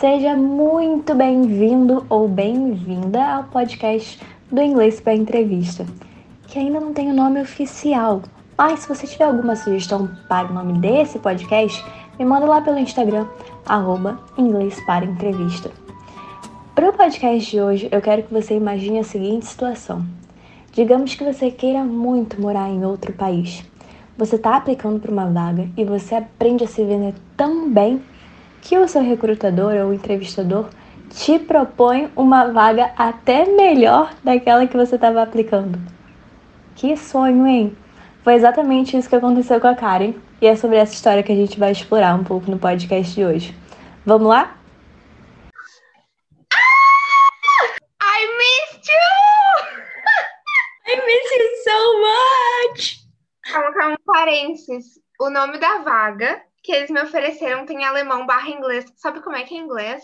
Seja muito bem-vindo ou bem-vinda ao podcast do Inglês para Entrevista, que ainda não tem o nome oficial, mas se você tiver alguma sugestão para o nome desse podcast, me manda lá pelo Instagram, arroba Inglês para Entrevista. Para o podcast de hoje, eu quero que você imagine a seguinte situação. Digamos que você queira muito morar em outro país. Você está aplicando para uma vaga e você aprende a se vender tão bem que o seu recrutador ou entrevistador te propõe uma vaga até melhor daquela que você estava aplicando. Que sonho, hein? Foi exatamente isso que aconteceu com a Karen e é sobre essa história que a gente vai explorar um pouco no podcast de hoje. Vamos lá? I missed you! I miss you so much! Calma, calma, parênteses. O nome da vaga que eles me ofereceram tem alemão barra inglês. Sabe como é que é inglês?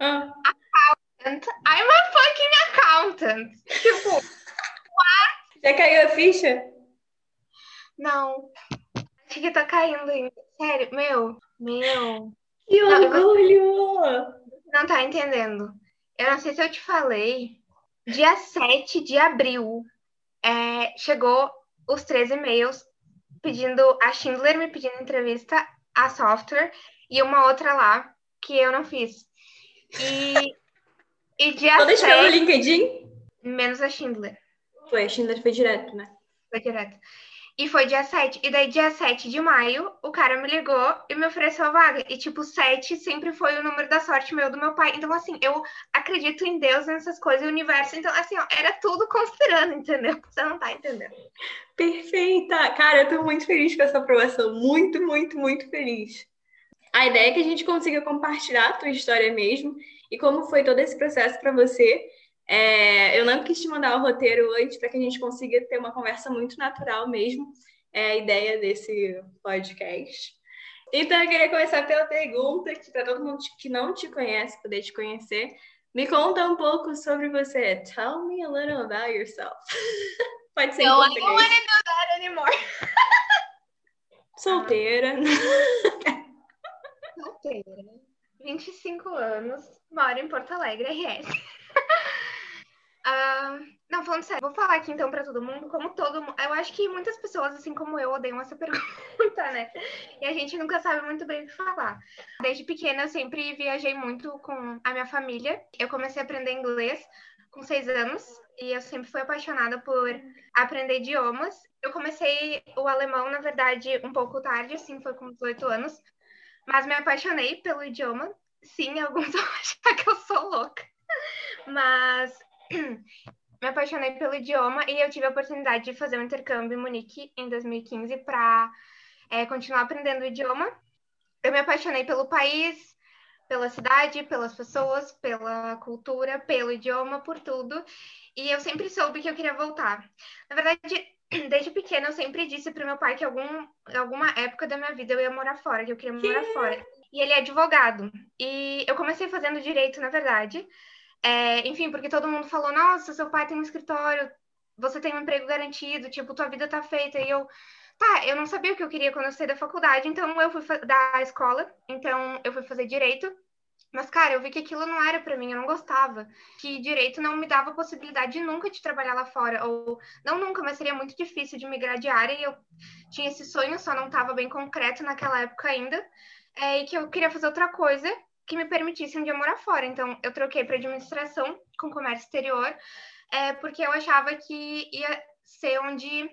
Ah. Accountant. I'm a fucking accountant. Tipo, what? Já caiu a ficha? Não. Acho que tá caindo ainda. Sério, meu, meu. Que orgulho! Não tá entendendo. Eu não sei se eu te falei. Dia 7 de abril, é, chegou os três e-mails pedindo a Schindler me pedindo entrevista, a software e uma outra lá que eu não fiz. E, e dia Todas pelo 7, LinkedIn? menos a Schindler. Foi, a Schindler foi direto, né? Foi direto. E foi dia 7. E daí, dia 7 de maio, o cara me ligou e me ofereceu a vaga. E, tipo, 7 sempre foi o número da sorte meu do meu pai. Então, assim, eu acredito em Deus, nessas coisas, o universo. Então, assim, ó, era tudo conspirando, entendeu? Você não tá entendendo. Perfeita! Cara, eu tô muito feliz com essa aprovação. Muito, muito, muito feliz. A ideia é que a gente consiga compartilhar a tua história mesmo e como foi todo esse processo para você. É, eu não quis te mandar o roteiro antes para que a gente consiga ter uma conversa muito natural mesmo. É a ideia desse podcast. Então, eu queria começar pela pergunta, que para todo mundo que não te conhece, poder te conhecer, me conta um pouco sobre você. Tell me a little about yourself. Pode ser em Não, I don't português. wanna do that anymore. Solteira. Solteira. 25 anos, moro em Porto Alegre, RS. Ah, não, falando sério, vou falar aqui então pra todo mundo, como todo mundo. Eu acho que muitas pessoas, assim como eu, odeiam essa pergunta, né? E a gente nunca sabe muito bem o que falar. Desde pequena, eu sempre viajei muito com a minha família. Eu comecei a aprender inglês com seis anos e eu sempre fui apaixonada por aprender idiomas. Eu comecei o alemão, na verdade, um pouco tarde, assim, foi com 18 anos. Mas me apaixonei pelo idioma. Sim, alguns vão achar que eu sou louca. Mas me apaixonei pelo idioma e eu tive a oportunidade de fazer um intercâmbio em Munique em 2015 para continuar aprendendo o idioma. Eu me apaixonei pelo país, pela cidade, pelas pessoas, pela cultura, pelo idioma, por tudo. E eu sempre soube que eu queria voltar. Na verdade, desde pequena eu sempre disse para meu pai que algum, alguma época da minha vida eu ia morar fora, que eu queria morar fora. E ele é advogado. E eu comecei fazendo direito, na verdade. É, enfim, porque todo mundo falou: nossa, seu pai tem um escritório, você tem um emprego garantido, tipo, tua vida tá feita. E eu, tá, eu não sabia o que eu queria quando eu saí da faculdade, então eu fui da escola, então eu fui fazer direito. Mas, cara, eu vi que aquilo não era pra mim, eu não gostava. Que direito não me dava possibilidade nunca de trabalhar lá fora. Ou, não nunca, mas seria muito difícil de migrar de área. E eu tinha esse sonho, só não estava bem concreto naquela época ainda. É, e que eu queria fazer outra coisa que me permitisse um dia morar fora. Então, eu troquei para administração com comércio exterior, é, porque eu achava que ia ser onde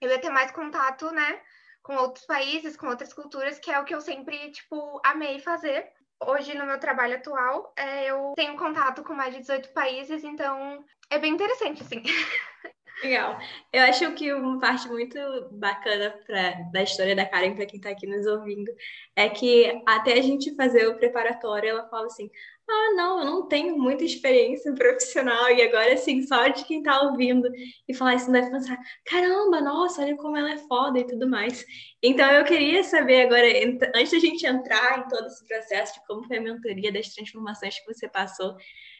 eu ia ter mais contato, né? Com outros países, com outras culturas, que é o que eu sempre, tipo, amei fazer. Hoje, no meu trabalho atual, é, eu tenho contato com mais de 18 países, então é bem interessante, assim. Legal. Eu acho que uma parte muito bacana pra, da história da Karen, para quem está aqui nos ouvindo, é que até a gente fazer o preparatório, ela fala assim: ah, não, eu não tenho muita experiência profissional, e agora, assim, só de quem está ouvindo e falar isso deve pensar: caramba, nossa, olha como ela é foda e tudo mais. Então, eu queria saber agora, antes da gente entrar em todo esse processo de como foi a mentoria, das transformações que você passou,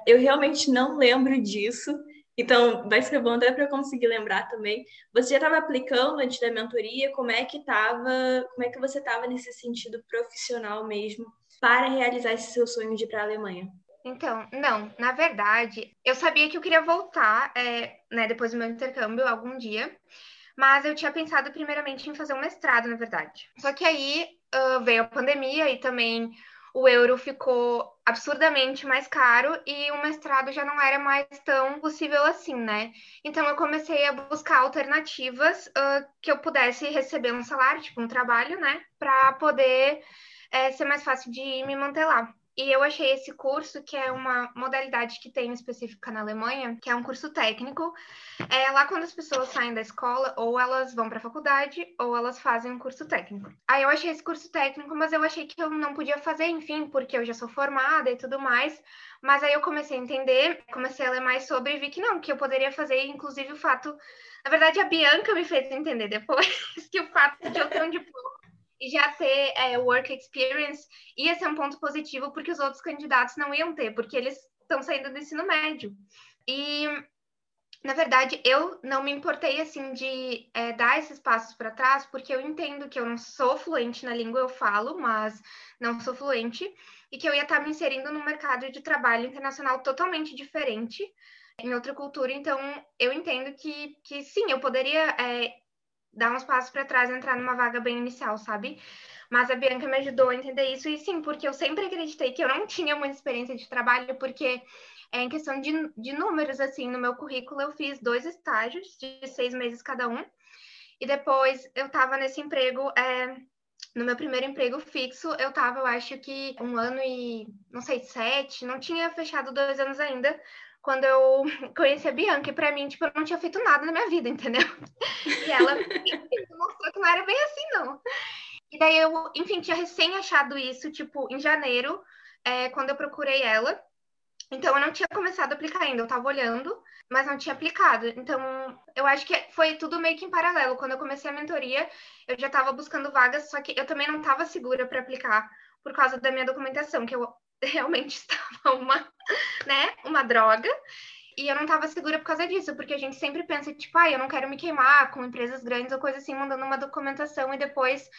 eu realmente não lembro disso. Então, vai ser bom até para conseguir lembrar também. Você já estava aplicando antes da mentoria? Como é que estava? Como é que você estava nesse sentido profissional mesmo? para realizar esse seu sonho de ir para a Alemanha? Então, não, na verdade, eu sabia que eu queria voltar, é, né, depois do meu intercâmbio, algum dia, mas eu tinha pensado primeiramente em fazer um mestrado, na verdade. Só que aí uh, veio a pandemia e também o euro ficou absurdamente mais caro e o mestrado já não era mais tão possível assim, né? Então eu comecei a buscar alternativas uh, que eu pudesse receber um salário, tipo um trabalho, né? Para poder é, ser mais fácil de me manter lá. E eu achei esse curso, que é uma modalidade que tem específica na Alemanha, que é um curso técnico. É lá quando as pessoas saem da escola, ou elas vão para a faculdade, ou elas fazem um curso técnico. Aí eu achei esse curso técnico, mas eu achei que eu não podia fazer, enfim, porque eu já sou formada e tudo mais. Mas aí eu comecei a entender, comecei a ler mais sobre e vi que não, que eu poderia fazer, inclusive o fato. Na verdade, a Bianca me fez entender depois que o fato de eu ter um diploma e já ter é, work experience ia ser um ponto positivo, porque os outros candidatos não iam ter, porque eles estão saindo do ensino médio. E, na verdade, eu não me importei, assim, de é, dar esses passos para trás, porque eu entendo que eu não sou fluente na língua, eu falo, mas não sou fluente, e que eu ia estar me inserindo num mercado de trabalho internacional totalmente diferente, em outra cultura, então eu entendo que, que sim, eu poderia é, dar uns passos para trás e entrar numa vaga bem inicial, sabe? Mas a Bianca me ajudou a entender isso, e sim, porque eu sempre acreditei que eu não tinha muita experiência de trabalho, porque é, em questão de, de números, assim, no meu currículo eu fiz dois estágios de seis meses cada um, e depois eu estava nesse emprego, é, no meu primeiro emprego fixo, eu estava, eu acho que um ano e, não sei, sete, não tinha fechado dois anos ainda, quando eu conheci a Bianca, e pra mim, tipo, eu não tinha feito nada na minha vida, entendeu? E ela mostrou que não era bem assim, não. E daí eu, enfim, tinha recém achado isso, tipo, em janeiro, é, quando eu procurei ela. Então eu não tinha começado a aplicar ainda, eu tava olhando, mas não tinha aplicado. Então eu acho que foi tudo meio que em paralelo. Quando eu comecei a mentoria, eu já tava buscando vagas, só que eu também não tava segura para aplicar por causa da minha documentação, que eu realmente estava uma, né, uma droga. E eu não estava segura por causa disso, porque a gente sempre pensa, tipo, ah, eu não quero me queimar com empresas grandes ou coisa assim, mandando uma documentação e depois,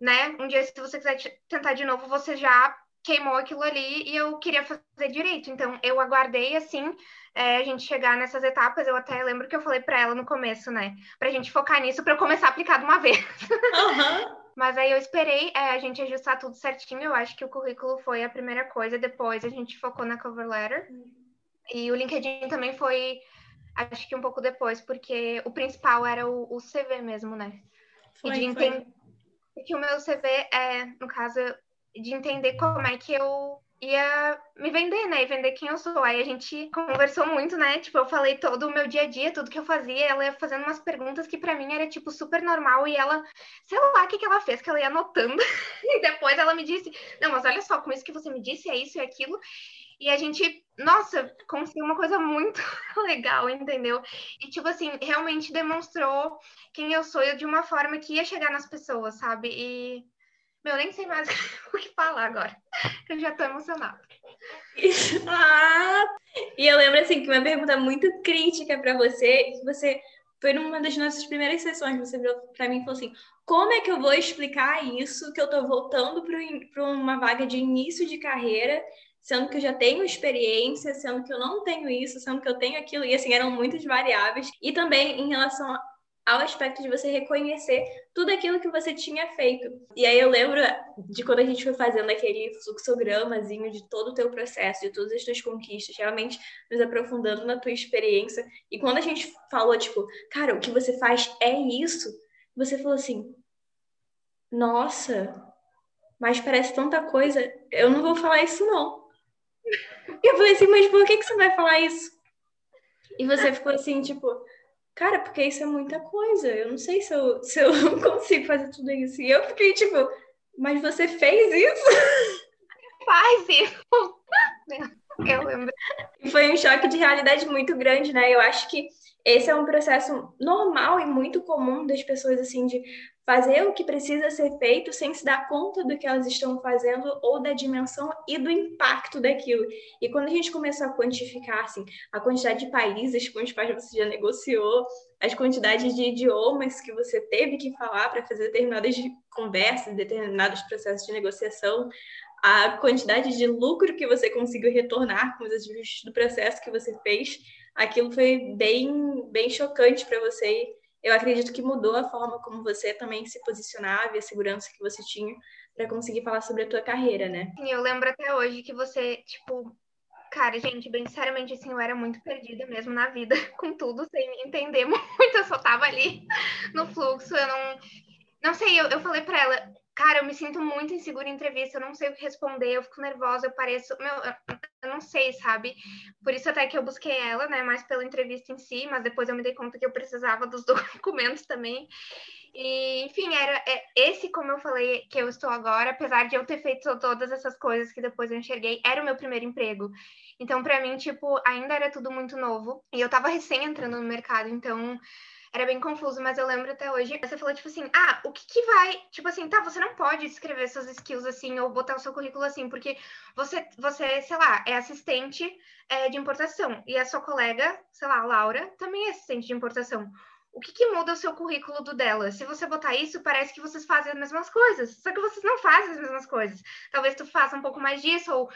né, um dia, se você quiser tentar de novo, você já queimou aquilo ali e eu queria fazer direito. Então, eu aguardei, assim, é, a gente chegar nessas etapas. Eu até lembro que eu falei para ela no começo, né, pra gente focar nisso para eu começar a aplicar de uma vez. Uhum. Mas aí eu esperei é, a gente ajustar tudo certinho. Eu acho que o currículo foi a primeira coisa. Depois a gente focou na cover letter. E o LinkedIn também foi, acho que um pouco depois, porque o principal era o, o CV mesmo, né? Foi, e de entender que o meu CV é, no caso, de entender como é que eu ia me vender, né? E vender quem eu sou. Aí a gente conversou muito, né? Tipo, eu falei todo o meu dia a dia, tudo que eu fazia. Ela ia fazendo umas perguntas que para mim era, tipo, super normal. E ela, sei lá o que, que ela fez, que ela ia anotando. e depois ela me disse: Não, mas olha só, com isso que você me disse, é isso e aquilo. E a gente, nossa, conseguiu uma coisa muito legal, entendeu? E, tipo assim, realmente demonstrou quem eu sou de uma forma que ia chegar nas pessoas, sabe? E meu, nem sei mais o que falar agora. Eu já tô emocionada. ah, e eu lembro assim que uma pergunta muito crítica para você, que você foi numa das nossas primeiras sessões, você virou para mim e falou assim: como é que eu vou explicar isso que eu tô voltando para uma vaga de início de carreira, sendo que eu já tenho experiência, sendo que eu não tenho isso, sendo que eu tenho aquilo, e assim, eram muitas variáveis, e também em relação ao aspecto de você reconhecer tudo aquilo que você tinha feito. E aí eu lembro de quando a gente foi fazendo aquele fluxogramazinho de todo o teu processo, de todas as tuas conquistas, realmente nos aprofundando na tua experiência. E quando a gente falou, tipo, cara, o que você faz é isso, você falou assim, nossa, mas parece tanta coisa, eu não vou falar isso não. E eu falei assim, mas por que, que você vai falar isso? E você ficou assim, tipo, cara, porque isso é muita coisa. Eu não sei se eu, se eu consigo fazer tudo isso. E eu fiquei tipo, mas você fez isso? Faz isso! Eu lembro. Foi um choque de realidade muito grande, né? Eu acho que esse é um processo normal e muito comum das pessoas, assim, de fazer o que precisa ser feito sem se dar conta do que elas estão fazendo ou da dimensão e do impacto daquilo. E quando a gente começou a quantificar assim, a quantidade de países com os quais você já negociou, as quantidades de idiomas que você teve que falar para fazer determinadas conversas, determinados processos de negociação, a quantidade de lucro que você conseguiu retornar com os ajustes do processo que você fez, aquilo foi bem, bem chocante para você eu acredito que mudou a forma como você também se posicionava e a segurança que você tinha para conseguir falar sobre a tua carreira, né? Sim, eu lembro até hoje que você, tipo, cara, gente, bem sinceramente, assim, eu era muito perdida mesmo na vida, com tudo, sem entender muito, eu só tava ali no fluxo, eu não, não sei, eu, eu falei para ela, Cara, eu me sinto muito insegura em entrevista, eu não sei o que responder, eu fico nervosa, eu pareço. Meu, eu não sei, sabe? Por isso até que eu busquei ela, né? Mais pela entrevista em si, mas depois eu me dei conta que eu precisava dos documentos também. E, enfim, era é, esse, como eu falei, que eu estou agora, apesar de eu ter feito todas essas coisas que depois eu enxerguei, era o meu primeiro emprego. Então, para mim, tipo, ainda era tudo muito novo. E eu tava recém entrando no mercado, então era bem confuso, mas eu lembro até hoje. Você falou, tipo assim, ah, o que que vai. Tipo assim, tá, você não pode escrever suas skills assim, ou botar o seu currículo assim, porque você, você sei lá, é assistente é, de importação. E a sua colega, sei lá, Laura, também é assistente de importação. O que, que muda o seu currículo do dela? Se você botar isso, parece que vocês fazem as mesmas coisas. Só que vocês não fazem as mesmas coisas. Talvez tu faça um pouco mais disso, ou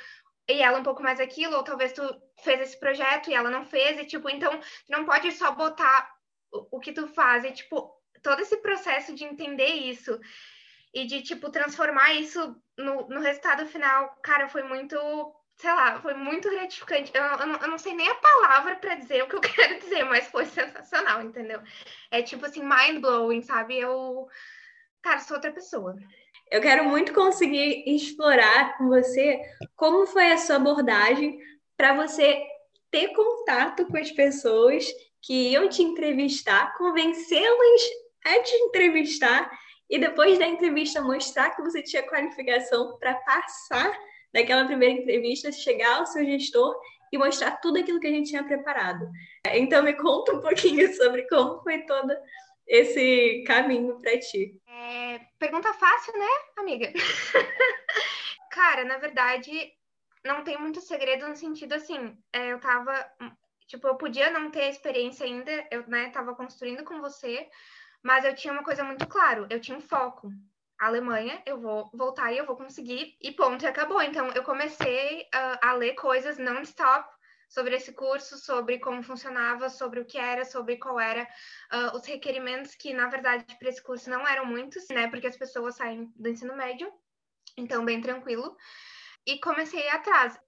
e ela um pouco mais aquilo, ou talvez tu fez esse projeto e ela não fez, e tipo, então, não pode só botar o, que tu faz, e, tipo, todo esse processo de entender isso e de, tipo, transformar isso no, no resultado final, cara, foi muito, sei lá, foi muito gratificante. Eu, eu, não, eu não sei nem a palavra para dizer o que eu quero dizer, mas foi sensacional, entendeu? É tipo assim, mind-blowing, sabe? Eu, cara, sou outra pessoa. Eu quero muito conseguir explorar com você como foi a sua abordagem para você ter contato com as pessoas que iam te entrevistar, convencê-las a te entrevistar e depois da entrevista mostrar que você tinha qualificação para passar daquela primeira entrevista, chegar ao seu gestor e mostrar tudo aquilo que a gente tinha preparado. Então me conta um pouquinho sobre como foi todo esse caminho para ti. É, pergunta fácil, né, amiga? Cara, na verdade, não tem muito segredo no sentido assim, é, eu tava Tipo, eu podia não ter experiência ainda, eu, né, tava construindo com você, mas eu tinha uma coisa muito claro, eu tinha um foco. A Alemanha, eu vou voltar e eu vou conseguir, e ponto, e acabou. Então, eu comecei uh, a ler coisas non-stop sobre esse curso, sobre como funcionava, sobre o que era, sobre qual era uh, os requerimentos, que na verdade para esse curso não eram muitos, né? Porque as pessoas saem do ensino médio, então bem tranquilo. E comecei atrás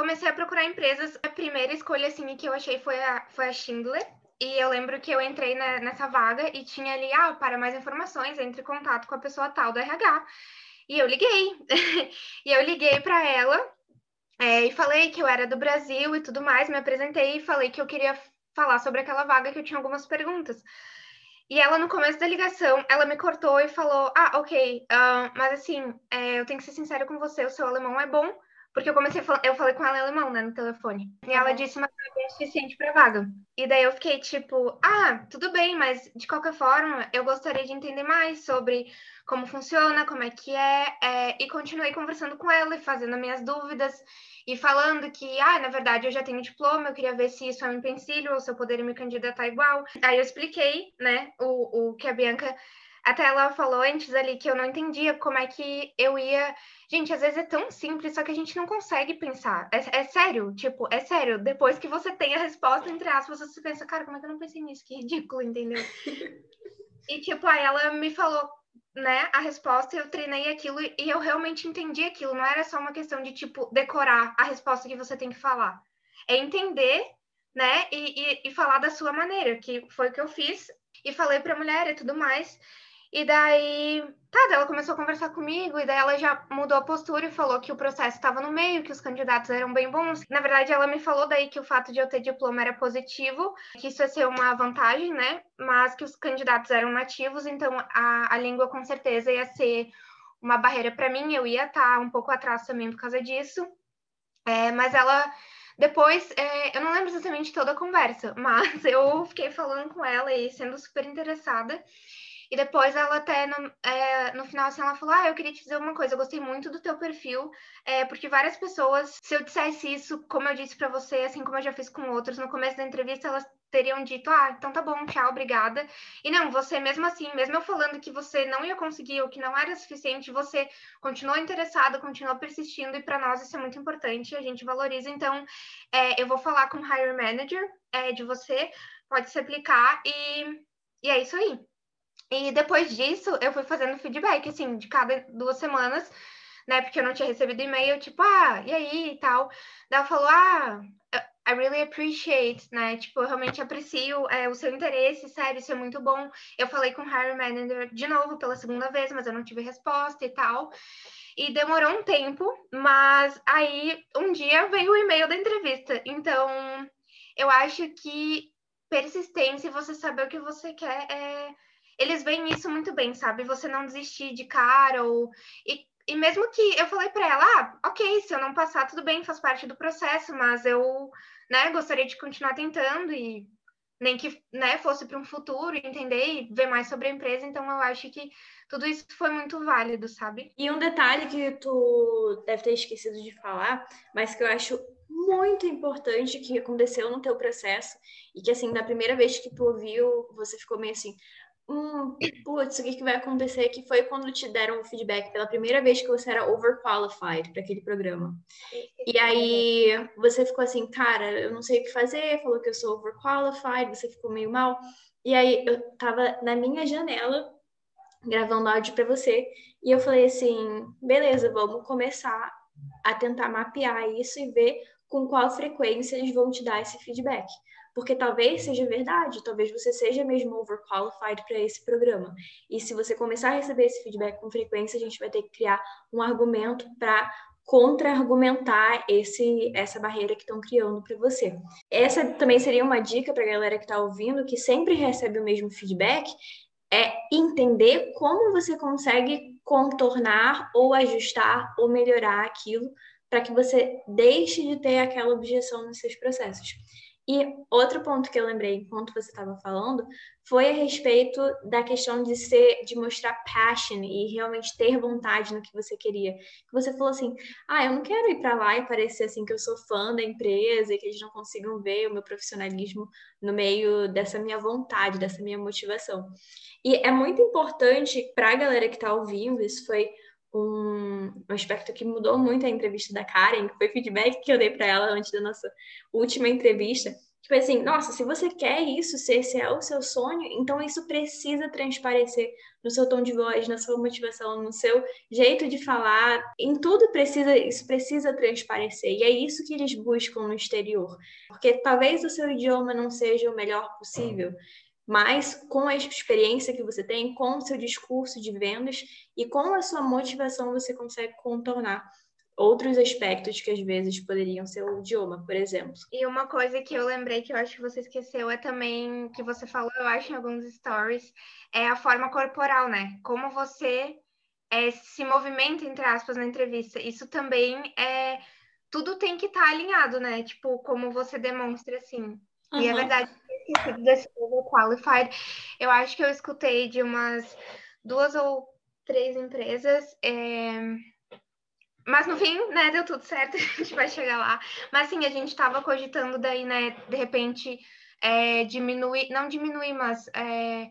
comecei a procurar empresas. A primeira escolha, assim, que eu achei foi a, foi a Schindler. E eu lembro que eu entrei na, nessa vaga e tinha ali, ah, para mais informações, entre em contato com a pessoa tal do RH. E eu liguei. e eu liguei para ela é, e falei que eu era do Brasil e tudo mais, me apresentei e falei que eu queria falar sobre aquela vaga, que eu tinha algumas perguntas. E ela, no começo da ligação, ela me cortou e falou: Ah, ok, uh, mas assim, é, eu tenho que ser sincera com você, o seu alemão é bom, porque eu comecei, eu falei com ela em alemão, né, no telefone. E ela uhum. disse uma coisa é suficiente pra vaga. E daí eu fiquei tipo, ah, tudo bem, mas de qualquer forma, eu gostaria de entender mais sobre como funciona, como é que é, é, e continuei conversando com ela e fazendo minhas dúvidas e falando que, ah, na verdade eu já tenho diploma, eu queria ver se isso é um empecilho ou se eu poderia me candidatar igual. Aí eu expliquei, né, o, o que a Bianca até ela falou antes ali que eu não entendia como é que eu ia. Gente, às vezes é tão simples, só que a gente não consegue pensar. É, é sério, tipo, é sério. Depois que você tem a resposta, entre aspas, você pensa, cara, como é que eu não pensei nisso? Que ridículo, entendeu? e, tipo, aí ela me falou, né, a resposta, eu treinei aquilo e eu realmente entendi aquilo. Não era só uma questão de, tipo, decorar a resposta que você tem que falar. É entender, né, e, e, e falar da sua maneira, que foi o que eu fiz. E falei pra mulher e tudo mais. E daí, tá, ela começou a conversar comigo, e daí ela já mudou a postura e falou que o processo estava no meio, que os candidatos eram bem bons. Na verdade, ela me falou daí que o fato de eu ter diploma era positivo, que isso ia ser uma vantagem, né? Mas que os candidatos eram nativos, então a, a língua com certeza ia ser uma barreira para mim, eu ia estar tá um pouco atrás também por causa disso. É, mas ela depois, é, eu não lembro exatamente toda a conversa, mas eu fiquei falando com ela e sendo super interessada. E depois ela até, no, é, no final, assim, ela falou, ah, eu queria te dizer uma coisa, eu gostei muito do teu perfil, é, porque várias pessoas, se eu dissesse isso, como eu disse para você, assim como eu já fiz com outros, no começo da entrevista, elas teriam dito, ah, então tá bom, tchau, obrigada. E não, você mesmo assim, mesmo eu falando que você não ia conseguir ou que não era suficiente, você continuou interessado, continuou persistindo, e para nós isso é muito importante, a gente valoriza. Então, é, eu vou falar com o Hire Manager é, de você, pode se aplicar, e, e é isso aí. E depois disso, eu fui fazendo feedback, assim, de cada duas semanas, né? Porque eu não tinha recebido e-mail, tipo, ah, e aí e tal. Daí ela falou, ah, I really appreciate, né? Tipo, eu realmente aprecio é, o seu interesse, sério, isso é muito bom. Eu falei com o Hiring Manager de novo pela segunda vez, mas eu não tive resposta e tal. E demorou um tempo, mas aí um dia veio o e-mail da entrevista. Então, eu acho que persistência, você saber o que você quer, é... eles veem isso muito bem, sabe? Você não desistir de cara ou. E e mesmo que eu falei para ela, ah, ok, se eu não passar, tudo bem, faz parte do processo, mas eu, né, gostaria de continuar tentando e nem que, né, fosse para um futuro, entender e ver mais sobre a empresa, então eu acho que tudo isso foi muito válido, sabe? E um detalhe que tu deve ter esquecido de falar, mas que eu acho muito importante que aconteceu no teu processo e que assim, da primeira vez que tu ouviu, você ficou meio assim, hum, putz, o que, que vai acontecer? Que foi quando te deram o feedback pela primeira vez que você era overqualified para aquele programa. E aí você ficou assim, cara, eu não sei o que fazer, falou que eu sou overqualified, você ficou meio mal. E aí eu tava na minha janela gravando áudio para você e eu falei assim, beleza, vamos começar a tentar mapear isso e ver com qual frequência eles vão te dar esse feedback porque talvez seja verdade, talvez você seja mesmo overqualified para esse programa. E se você começar a receber esse feedback com frequência, a gente vai ter que criar um argumento para contra-argumentar esse essa barreira que estão criando para você. Essa também seria uma dica para a galera que está ouvindo, que sempre recebe o mesmo feedback, é entender como você consegue contornar ou ajustar ou melhorar aquilo para que você deixe de ter aquela objeção nos seus processos. E outro ponto que eu lembrei enquanto você estava falando foi a respeito da questão de ser, de mostrar passion e realmente ter vontade no que você queria. Que você falou assim: "Ah, eu não quero ir para lá e parecer assim que eu sou fã da empresa e que eles não consigam ver o meu profissionalismo no meio dessa minha vontade, dessa minha motivação". E é muito importante para a galera que está ouvindo, isso foi um, um aspecto que mudou muito a entrevista da Karen, que foi feedback que eu dei para ela antes da nossa última entrevista. Tipo assim, nossa, se você quer isso, se esse é o seu sonho, então isso precisa transparecer no seu tom de voz, na sua motivação, no seu jeito de falar, em tudo precisa, isso precisa transparecer. E é isso que eles buscam no exterior. Porque talvez o seu idioma não seja o melhor possível, mas com a experiência que você tem, com o seu discurso de vendas e com a sua motivação, você consegue contornar outros aspectos que às vezes poderiam ser o idioma, por exemplo. E uma coisa que eu lembrei que eu acho que você esqueceu é também que você falou, eu acho, em alguns stories, é a forma corporal, né? Como você é, se movimenta, entre aspas, na entrevista. Isso também é. Tudo tem que estar tá alinhado, né? Tipo, como você demonstra assim. Uhum. E é verdade, esquecido desse overqualified. Eu acho que eu escutei de umas duas ou três empresas. É... Mas no fim, né, deu tudo certo, a gente vai chegar lá. Mas sim, a gente estava cogitando daí, né, de repente, é, diminuir, não diminuir, mas é,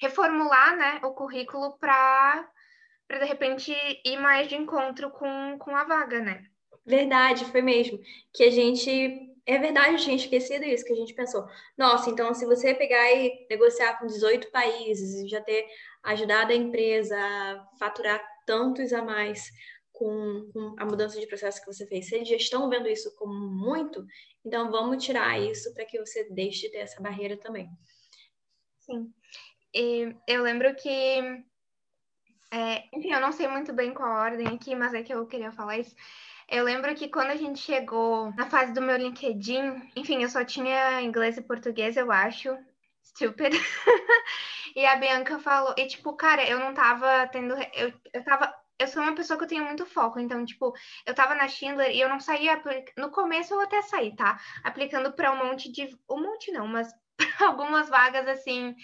reformular, né, o currículo para, de repente, ir mais de encontro com, com a vaga, né? Verdade, foi mesmo. Que a gente é verdade, eu tinha esquecido isso, que a gente pensou. Nossa, então se você pegar e negociar com 18 países já ter ajudado a empresa a faturar tantos a mais com, com, a mudança de processo que você fez, se eles já estão vendo isso como muito, então vamos tirar isso para que você deixe de ter essa barreira também. Sim. E eu lembro que. É, enfim, eu não sei muito bem qual a ordem aqui, mas é que eu queria falar isso. Eu lembro que quando a gente chegou na fase do meu LinkedIn, enfim, eu só tinha inglês e português, eu acho. Stupid. e a Bianca falou, e tipo, cara, eu não tava tendo. Eu, eu tava. Eu sou uma pessoa que eu tenho muito foco, então, tipo, eu tava na Schindler e eu não saía. No começo eu até saí, tá? Aplicando para um monte de. Um monte não, mas algumas vagas assim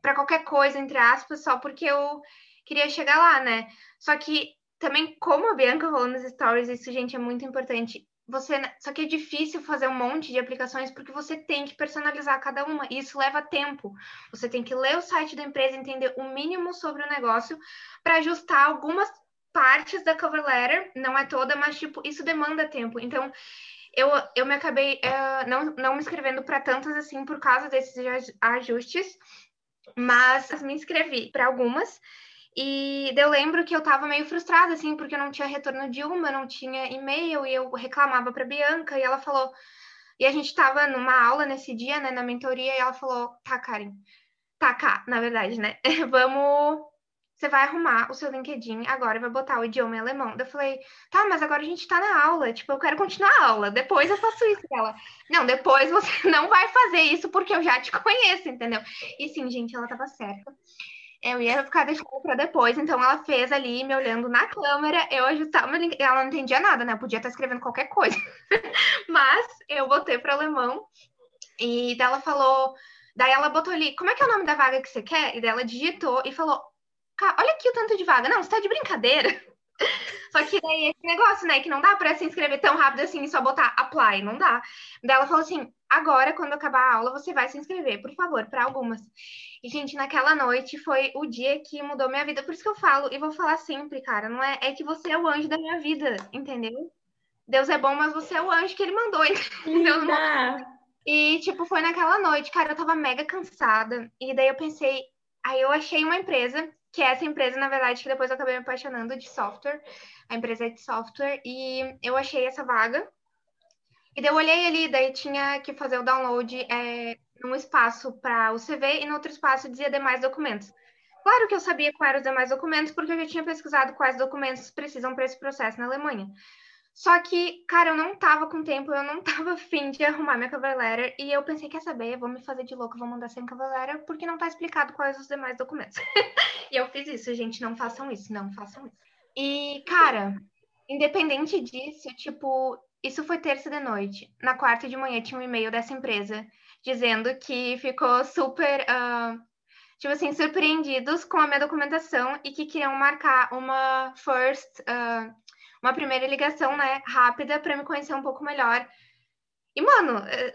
para qualquer coisa, entre aspas, só porque eu queria chegar lá, né? Só que também, como a Bianca falou nos stories, isso, gente, é muito importante. Você, só que é difícil fazer um monte de aplicações porque você tem que personalizar cada uma e isso leva tempo. Você tem que ler o site da empresa, entender o mínimo sobre o negócio para ajustar algumas partes da cover letter, não é toda, mas tipo, isso demanda tempo. Então, eu, eu me acabei uh, não, não me inscrevendo para tantas assim por causa desses ajustes, mas me inscrevi para algumas. E eu lembro que eu tava meio frustrada, assim, porque eu não tinha retorno de uma, não tinha e-mail, e eu reclamava para Bianca, e ela falou. E a gente tava numa aula nesse dia, né, na mentoria, e ela falou: tá, Karen, tá, cá, na verdade, né? Vamos você vai arrumar o seu LinkedIn agora e vai botar o idioma em alemão. Eu falei, tá, mas agora a gente tá na aula, tipo, eu quero continuar a aula, depois eu faço isso. Ela, não, depois você não vai fazer isso porque eu já te conheço, entendeu? E sim, gente, ela tava certa. Eu ia ficar deixando para depois, então ela fez ali, me olhando na câmera, eu ajustava ela não entendia nada, né? Eu podia estar escrevendo qualquer coisa. mas eu botei para alemão e daí ela falou, daí ela botou ali, como é que é o nome da vaga que você quer? E daí ela digitou e falou olha aqui o tanto de vaga. Não, você tá de brincadeira. Só que daí esse negócio, né, que não dá para se inscrever tão rápido assim e só botar apply, não dá. Daí ela falou assim: agora, quando acabar a aula, você vai se inscrever, por favor, para algumas. E, gente, naquela noite foi o dia que mudou minha vida. Por isso que eu falo, e vou falar sempre, cara, não é, é que você é o anjo da minha vida, entendeu? Deus é bom, mas você é o anjo que ele mandou, entendeu? E, tipo, foi naquela noite, cara, eu tava mega cansada. E daí eu pensei, aí eu achei uma empresa que é essa empresa, na verdade, que depois eu acabei me apaixonando de software. A empresa é de software. E eu achei essa vaga. E daí eu olhei ali, daí tinha que fazer o download é, num espaço para o CV e no outro espaço dizia demais documentos. Claro que eu sabia quais eram os demais documentos, porque eu já tinha pesquisado quais documentos precisam para esse processo na Alemanha. Só que, cara, eu não tava com tempo, eu não tava afim de arrumar minha cover letter, e eu pensei, quer saber, vou me fazer de louco, vou mandar sem cover letter, porque não tá explicado quais os demais documentos. e eu fiz isso, gente, não façam isso, não façam isso. E, cara, independente disso, tipo, isso foi terça de noite. Na quarta de manhã tinha um e-mail dessa empresa dizendo que ficou super, uh, tipo assim, surpreendidos com a minha documentação e que queriam marcar uma first... Uh, uma primeira ligação, né, rápida para me conhecer um pouco melhor. E, mano, eh,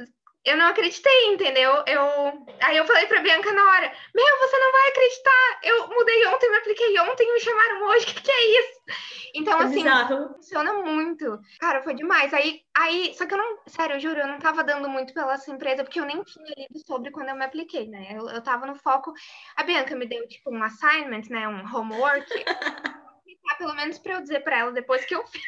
eu não acreditei, entendeu? Eu aí eu falei pra Bianca na hora: Meu, você não vai acreditar! Eu mudei ontem, me apliquei ontem, me chamaram hoje, o que, que é isso? Então, é assim, bizarro. funciona muito. Cara, foi demais. Aí, aí, só que eu não, sério, eu juro, eu não tava dando muito pela essa empresa, porque eu nem tinha lido sobre quando eu me apliquei, né? Eu, eu tava no foco. A Bianca me deu, tipo, um assignment, né? Um homework. pelo menos para eu dizer para ela depois que eu fiz.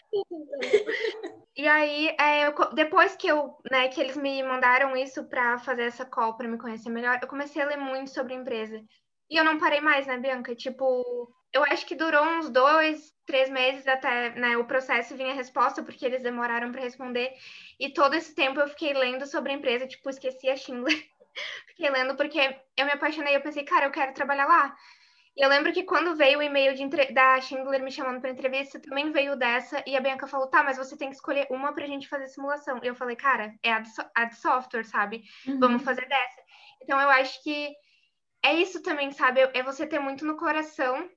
e aí, é, eu, depois que eu, né, que eles me mandaram isso para fazer essa call para me conhecer melhor, eu comecei a ler muito sobre a empresa. E eu não parei mais, né, Bianca? Tipo, eu acho que durou uns dois, três meses até né, o processo vinha a resposta, porque eles demoraram para responder. E todo esse tempo eu fiquei lendo sobre a empresa, tipo, esqueci a Schindler. fiquei lendo porque eu me apaixonei, eu pensei, cara, eu quero trabalhar lá. Eu lembro que quando veio o e-mail entre... da Schindler me chamando para entrevista, também veio dessa, e a Bianca falou: tá, mas você tem que escolher uma para a gente fazer simulação. E eu falei, cara, é a de, so... a de software, sabe? Uhum. Vamos fazer dessa. Então eu acho que é isso também, sabe? É você ter muito no coração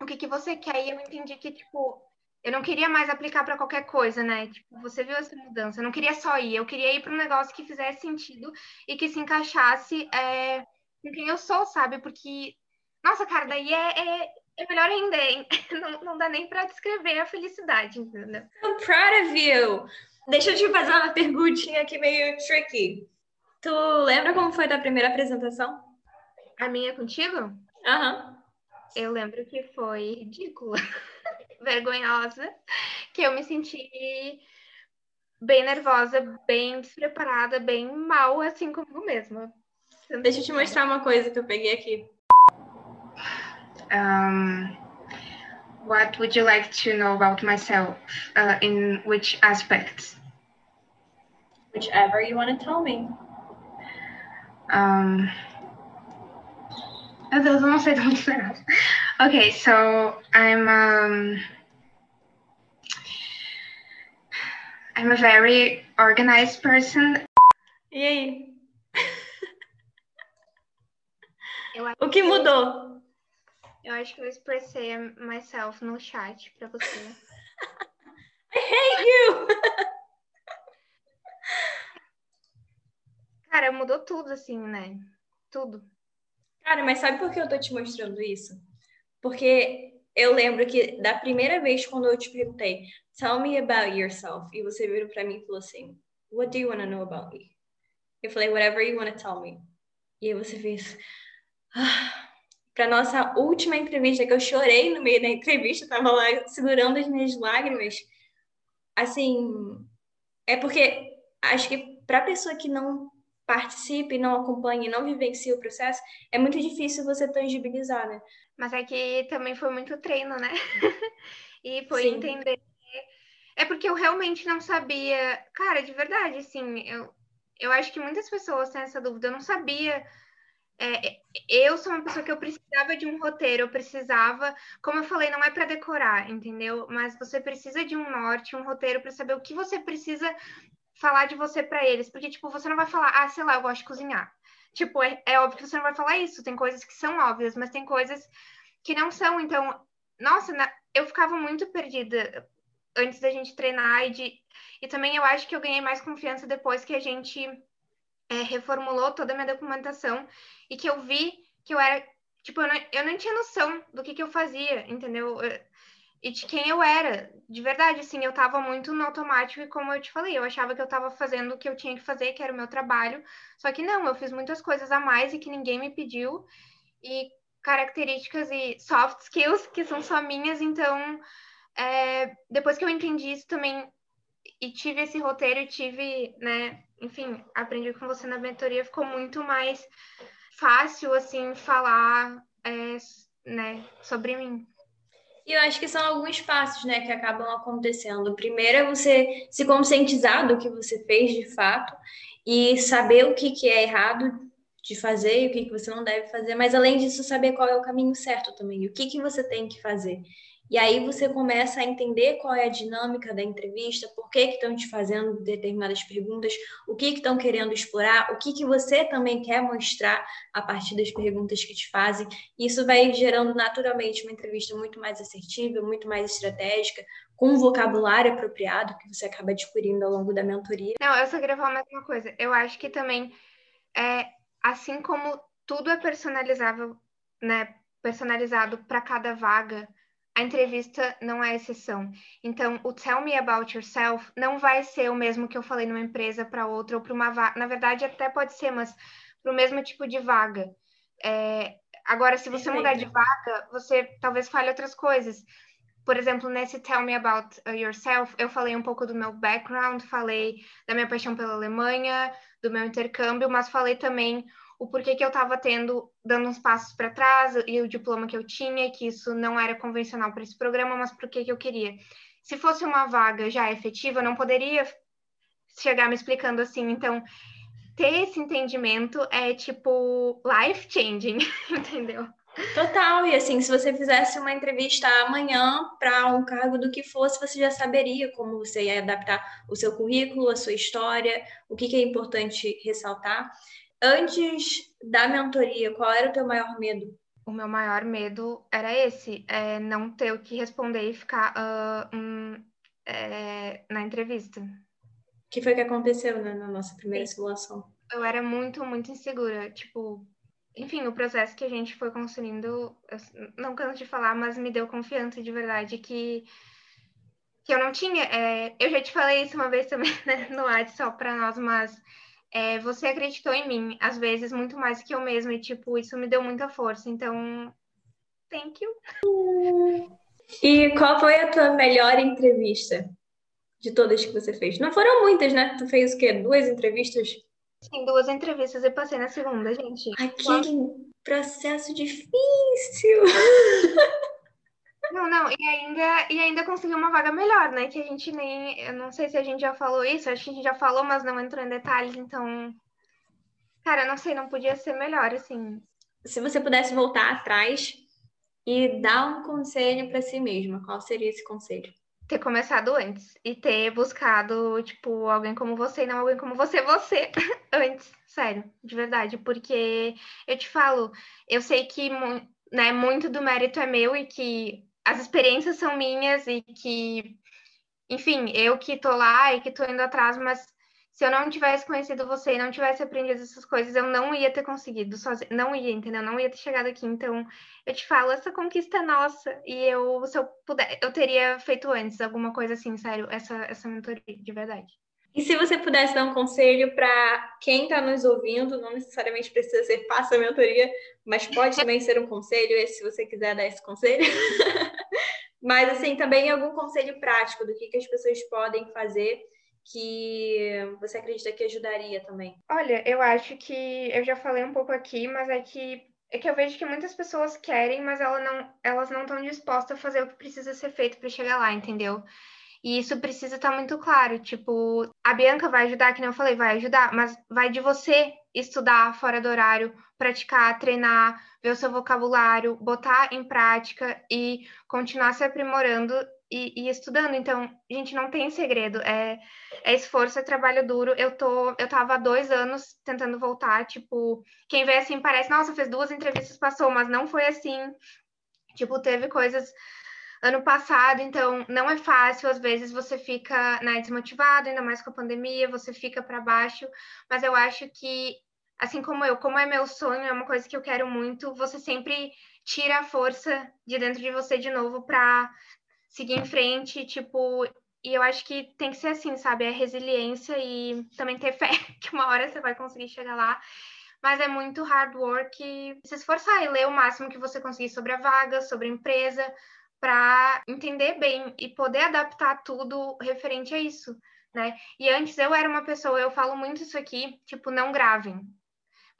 o que, que você quer. E eu entendi que, tipo, eu não queria mais aplicar para qualquer coisa, né? Tipo, você viu essa mudança. Eu não queria só ir, eu queria ir para um negócio que fizesse sentido e que se encaixasse é, com quem eu sou, sabe? Porque nossa, cara, daí é, é, é melhor ainda, hein? Não, não dá nem para descrever a felicidade, entendeu? I'm proud of you! Deixa eu te fazer uma perguntinha aqui meio tricky. Tu lembra como foi a primeira apresentação? A minha contigo? Aham. Uhum. Eu lembro que foi ridícula, vergonhosa, que eu me senti bem nervosa, bem despreparada, bem mal, assim comigo mesma. Deixa eu te mostrar uma coisa que eu peguei aqui. Um, what would you like to know about myself? Uh, in which aspects? Whichever you want to tell me. Um, okay, so I'm um, I'm a very organized person. Yay. O que mudou? Eu acho que eu expressei myself no chat pra você. I hate you! Cara, mudou tudo, assim, né? Tudo. Cara, mas sabe por que eu tô te mostrando isso? Porque eu lembro que da primeira vez quando eu te perguntei, tell me about yourself, e você virou pra mim e falou assim, what do you want to know about me? Eu falei, whatever you want to tell me. E aí você fez, ah, para nossa última entrevista, que eu chorei no meio da entrevista, tava lá segurando as minhas lágrimas. Assim, é porque acho que para pessoa que não participe, não acompanhe, não vivencie o processo, é muito difícil você tangibilizar, né? Mas é que também foi muito treino, né? e foi Sim. entender. É porque eu realmente não sabia. Cara, de verdade, assim, eu, eu acho que muitas pessoas têm essa dúvida. Eu não sabia é, eu sou uma pessoa que eu precisava de um roteiro, eu precisava, como eu falei, não é para decorar, entendeu? Mas você precisa de um norte, um roteiro para saber o que você precisa falar de você para eles, porque tipo, você não vai falar, ah, sei lá, eu gosto de cozinhar. Tipo, é, é óbvio que você não vai falar isso, tem coisas que são óbvias, mas tem coisas que não são, então, nossa, na, eu ficava muito perdida antes da gente treinar e de, e também eu acho que eu ganhei mais confiança depois que a gente é, reformulou toda a minha documentação e que eu vi que eu era, tipo, eu não, eu não tinha noção do que, que eu fazia, entendeu? E de quem eu era, de verdade, assim, eu tava muito no automático e como eu te falei, eu achava que eu tava fazendo o que eu tinha que fazer, que era o meu trabalho, só que não, eu fiz muitas coisas a mais e que ninguém me pediu, e características e soft skills que são só minhas, então, é, depois que eu entendi isso também, e tive esse roteiro, tive, né, enfim, aprendi com você na mentoria, ficou muito mais fácil, assim, falar é, né, sobre mim. E eu acho que são alguns passos, né, que acabam acontecendo. Primeiro é você se conscientizar do que você fez de fato e saber o que, que é errado de fazer e o que, que você não deve fazer, mas além disso, saber qual é o caminho certo também, o que, que você tem que fazer. E aí você começa a entender qual é a dinâmica da entrevista, por que, que estão te fazendo determinadas perguntas, o que, que estão querendo explorar, o que, que você também quer mostrar a partir das perguntas que te fazem. Isso vai gerando naturalmente uma entrevista muito mais assertiva, muito mais estratégica, com um vocabulário apropriado que você acaba adquirindo ao longo da mentoria. Não, eu só queria falar mais uma coisa. Eu acho que também, é, assim como tudo é personalizável, né, personalizado para cada vaga, a entrevista não é exceção. Então, o Tell Me About Yourself não vai ser o mesmo que eu falei numa empresa para outra ou para uma vaga. Na verdade, até pode ser, mas para o mesmo tipo de vaga. É... Agora, se você mudar de vaga, você talvez fale outras coisas. Por exemplo, nesse Tell Me About Yourself, eu falei um pouco do meu background, falei da minha paixão pela Alemanha, do meu intercâmbio, mas falei também o porquê que eu estava tendo, dando uns passos para trás e o diploma que eu tinha, que isso não era convencional para esse programa, mas por que eu queria. Se fosse uma vaga já efetiva, eu não poderia chegar me explicando assim. Então, ter esse entendimento é tipo life changing, entendeu? Total, e assim, se você fizesse uma entrevista amanhã para um cargo do que fosse, você já saberia como você ia adaptar o seu currículo, a sua história, o que, que é importante ressaltar. Antes da mentoria, qual era o teu maior medo? O meu maior medo era esse, é não ter o que responder e ficar uh, um, é, na entrevista. O que foi que aconteceu né, na nossa primeira Sim. simulação? Eu era muito, muito insegura. Tipo, enfim, o processo que a gente foi construindo, não canso de falar, mas me deu confiança de verdade que, que eu não tinha. É, eu já te falei isso uma vez também né, no WhatsApp só para nós, mas é, você acreditou em mim, às vezes, muito mais que eu mesma, e, tipo, isso me deu muita força. Então, thank you. E qual foi a tua melhor entrevista de todas que você fez? Não foram muitas, né? Tu fez o quê? Duas entrevistas? Sim, duas entrevistas e passei na segunda, gente. Aquele processo difícil. Não, não, e ainda, e ainda conseguiu uma vaga melhor, né? Que a gente nem. Eu não sei se a gente já falou isso, acho que a gente já falou, mas não entrou em detalhes, então. Cara, não sei, não podia ser melhor, assim. Se você pudesse voltar atrás e dar um conselho para si mesma, qual seria esse conselho? ter começado antes e ter buscado, tipo, alguém como você e não alguém como você, você, antes, sério, de verdade, porque eu te falo, eu sei que né, muito do mérito é meu e que as experiências são minhas e que, enfim, eu que tô lá e que tô indo atrás, mas se eu não tivesse conhecido você e não tivesse aprendido essas coisas, eu não ia ter conseguido sozinho, não ia, entendeu? Não ia ter chegado aqui. Então, eu te falo, essa conquista é nossa e eu, se eu puder, eu teria feito antes alguma coisa assim, sério, essa essa mentoria de verdade. E se você pudesse dar um conselho para quem está nos ouvindo, não necessariamente precisa ser passa a mentoria, mas pode também ser um conselho, se você quiser dar esse conselho. mas assim, também algum conselho prático do que, que as pessoas podem fazer que você acredita que ajudaria também? Olha, eu acho que eu já falei um pouco aqui, mas é que é que eu vejo que muitas pessoas querem, mas ela não, elas não estão dispostas a fazer o que precisa ser feito para chegar lá, entendeu? E isso precisa estar tá muito claro. Tipo, a Bianca vai ajudar, que nem eu falei, vai ajudar, mas vai de você estudar fora do horário, praticar, treinar, ver o seu vocabulário, botar em prática e continuar se aprimorando e, e, estudando. Então, gente, não tem segredo. É, é esforço, é trabalho duro. Eu tô, eu tava há dois anos tentando voltar. Tipo, quem vê assim parece, nossa, fez duas entrevistas, passou, mas não foi assim. Tipo, teve coisas ano passado, então não é fácil. Às vezes você fica né, desmotivado, ainda mais com a pandemia, você fica para baixo. Mas eu acho que, assim como eu, como é meu sonho, é uma coisa que eu quero muito, você sempre tira a força de dentro de você de novo para seguir em frente, tipo, e eu acho que tem que ser assim, sabe? É resiliência e também ter fé que uma hora você vai conseguir chegar lá. Mas é muito hard work se esforçar e ler o máximo que você conseguir sobre a vaga, sobre a empresa, para entender bem e poder adaptar tudo referente a isso, né? E antes eu era uma pessoa, eu falo muito isso aqui, tipo, não gravem,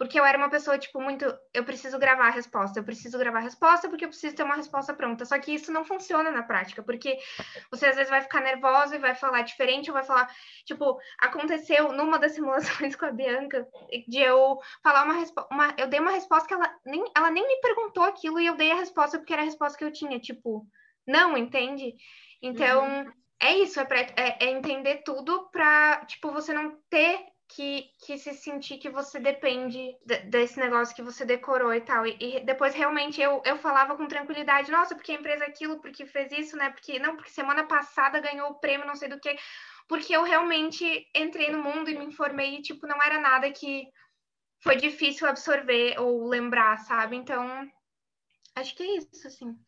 porque eu era uma pessoa, tipo, muito. Eu preciso gravar a resposta, eu preciso gravar a resposta porque eu preciso ter uma resposta pronta. Só que isso não funciona na prática, porque você às vezes vai ficar nervosa e vai falar diferente, ou vai falar. Tipo, aconteceu numa das simulações com a Bianca, de eu falar uma resposta. Eu dei uma resposta que ela nem, ela nem me perguntou aquilo e eu dei a resposta porque era a resposta que eu tinha. Tipo, não, entende? Então. Uhum. É isso, é, pra, é, é entender tudo para, tipo, você não ter que, que se sentir que você depende desse negócio que você decorou e tal. E, e, depois realmente eu, eu falava com tranquilidade, nossa, porque a empresa é aquilo, porque fez isso, né? Porque não, porque semana passada ganhou o prêmio, não sei do que. Porque eu realmente entrei no mundo e me informei e, tipo, não era nada que foi difícil absorver ou lembrar, sabe? Então, acho que é isso, assim.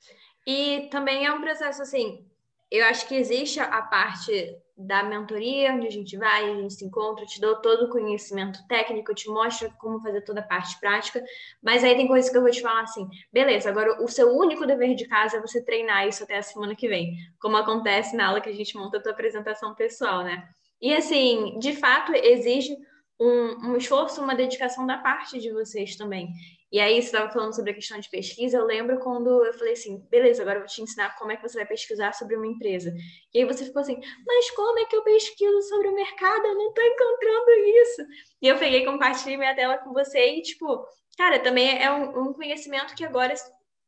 E também é um processo assim, eu acho que existe a parte da mentoria, onde a gente vai, a gente se encontra, te dou todo o conhecimento técnico, te mostro como fazer toda a parte prática, mas aí tem coisas que eu vou te falar assim, beleza, agora o seu único dever de casa é você treinar isso até a semana que vem, como acontece na aula que a gente monta a tua apresentação pessoal, né? E assim, de fato, exige um, um esforço, uma dedicação da parte de vocês também. E aí, você estava falando sobre a questão de pesquisa. Eu lembro quando eu falei assim: beleza, agora eu vou te ensinar como é que você vai pesquisar sobre uma empresa. E aí você ficou assim: mas como é que eu pesquiso sobre o mercado? Eu não estou encontrando isso. E eu peguei, compartilhei minha tela com você e, tipo, cara, também é um, um conhecimento que agora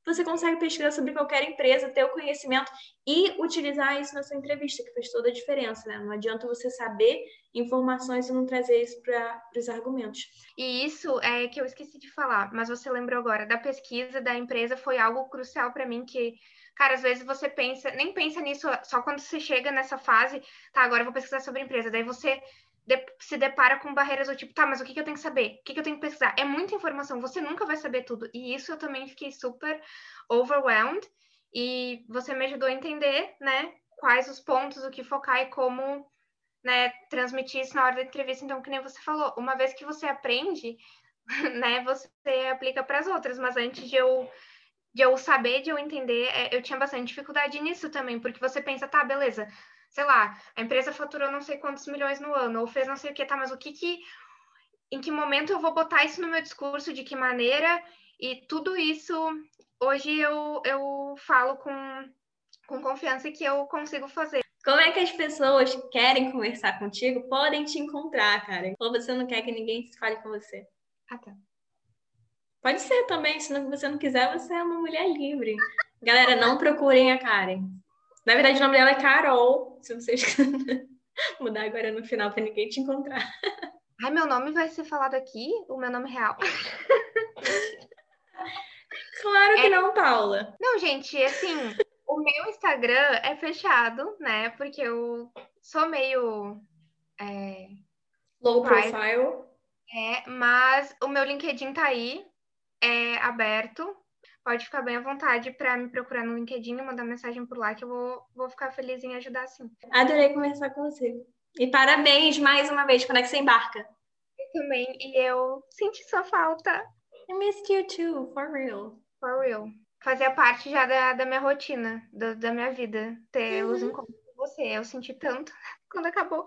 você consegue pesquisar sobre qualquer empresa, ter o conhecimento e utilizar isso na sua entrevista, que faz toda a diferença, né? Não adianta você saber informações e não trazer isso para os argumentos. E isso é que eu esqueci de falar, mas você lembrou agora, da pesquisa da empresa foi algo crucial para mim que Cara, às vezes você pensa, nem pensa nisso só quando você chega nessa fase, tá, agora eu vou pesquisar sobre empresa. Daí você se depara com barreiras do tipo, tá, mas o que, que eu tenho que saber? O que, que eu tenho que pesquisar? É muita informação, você nunca vai saber tudo. E isso eu também fiquei super overwhelmed. E você me ajudou a entender, né, quais os pontos, o que focar e como, né, transmitir isso na hora da entrevista. Então, que nem você falou, uma vez que você aprende, né, você aplica para as outras. Mas antes de eu de eu saber, de eu entender, é, eu tinha bastante dificuldade nisso também, porque você pensa, tá, beleza, sei lá, a empresa faturou não sei quantos milhões no ano, ou fez não sei o que, tá, mas o que que, em que momento eu vou botar isso no meu discurso, de que maneira, e tudo isso, hoje eu, eu falo com, com confiança que eu consigo fazer. Como é que as pessoas que querem conversar contigo podem te encontrar, cara? Ou você não quer que ninguém fale com você? Ah, tá. Pode ser também, se você não quiser, você é uma mulher livre. Galera, não procurem a Karen. Na verdade, o nome dela é Carol, se vocês quiserem mudar agora no final para ninguém te encontrar. Ai, meu nome vai ser falado aqui? O meu nome real? claro que é... não, Paula. Não, gente, assim, o meu Instagram é fechado, né? Porque eu sou meio. É... Low profile. É, mas o meu LinkedIn tá aí, é aberto. Pode ficar bem à vontade para me procurar no LinkedIn e mandar mensagem por lá, que eu vou, vou ficar feliz em ajudar sim. Adorei conversar com você. E parabéns mais uma vez, quando é que você embarca? Eu também, e eu senti sua falta. I missed you too, for real. For real. Fazia parte já da, da minha rotina, da, da minha vida, ter uhum. os encontros com você. Eu senti tanto quando acabou.